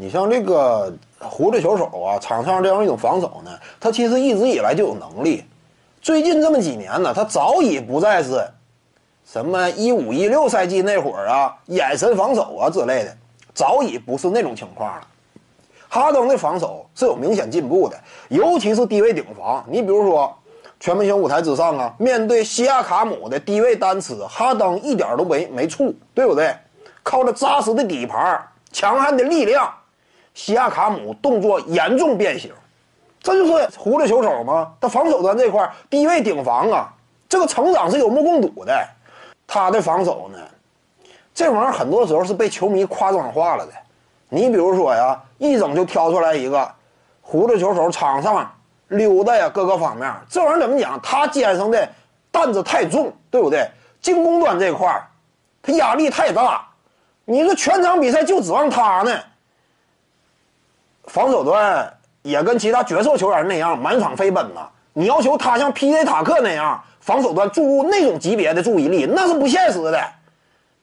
你像这个胡子球手啊，场上这样一种防守呢，他其实一直以来就有能力。最近这么几年呢，他早已不再是什么一五一六赛季那会儿啊，眼神防守啊之类的，早已不是那种情况了。哈登的防守是有明显进步的，尤其是低位顶防。你比如说，全明星舞台之上啊，面对西亚卡姆的低位单吃，哈登一点都没没怵，对不对？靠着扎实的底盘、强悍的力量。西亚卡姆动作严重变形，这就是胡子球手吗？他防守端这块低位顶防啊，这个成长是有目共睹的。他的防守呢，这玩意儿很多时候是被球迷夸张化了的。你比如说呀，一整就挑出来一个胡子球手场上溜达呀，各个方面，这玩意儿怎么讲？他肩上的担子太重，对不对？进攻端这块他压力太大。你说全场比赛就指望他呢？防守端也跟其他角色球员那样满场飞奔呐！你要求他像 P.J. 塔克那样防守端注入那种级别的注意力，那是不现实的。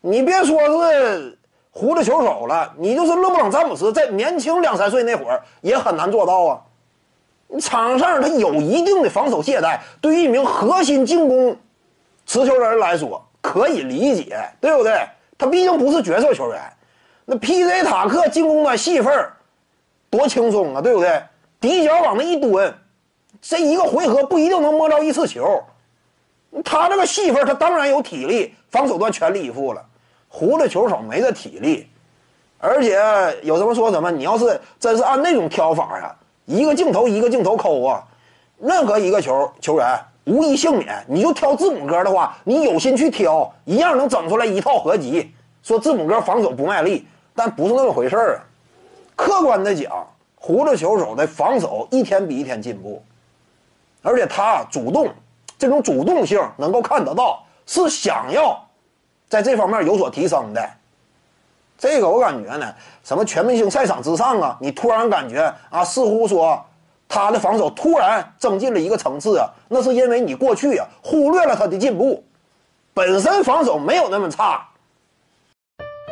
你别说是胡子球手了，你就是勒布朗詹姆斯在年轻两三岁那会儿也很难做到啊！场上他有一定的防守懈怠，对于一名核心进攻持球人来说可以理解，对不对？他毕竟不是角色球员。那 P.J. 塔克进攻端戏份儿。多轻松啊，对不对？底角往那一蹲，这一个回合不一定能摸着一次球。他这个戏份，他当然有体力，防守端全力以赴了。胡子球手没这体力，而且有什么说什么。你要是真是按那种挑法呀，一个镜头一个镜头抠啊，任何一个球球员无一幸免。你就挑字母哥的话，你有心去挑，一样能整出来一套合集。说字母哥防守不卖力，但不是那么回事儿啊。客观的讲，胡子球手的防守一天比一天进步，而且他主动，这种主动性能够看得到，是想要在这方面有所提升的。这个我感觉呢，什么全明星赛场之上啊，你突然感觉啊，似乎说他的防守突然增进了一个层次啊，那是因为你过去啊忽略了他的进步，本身防守没有那么差。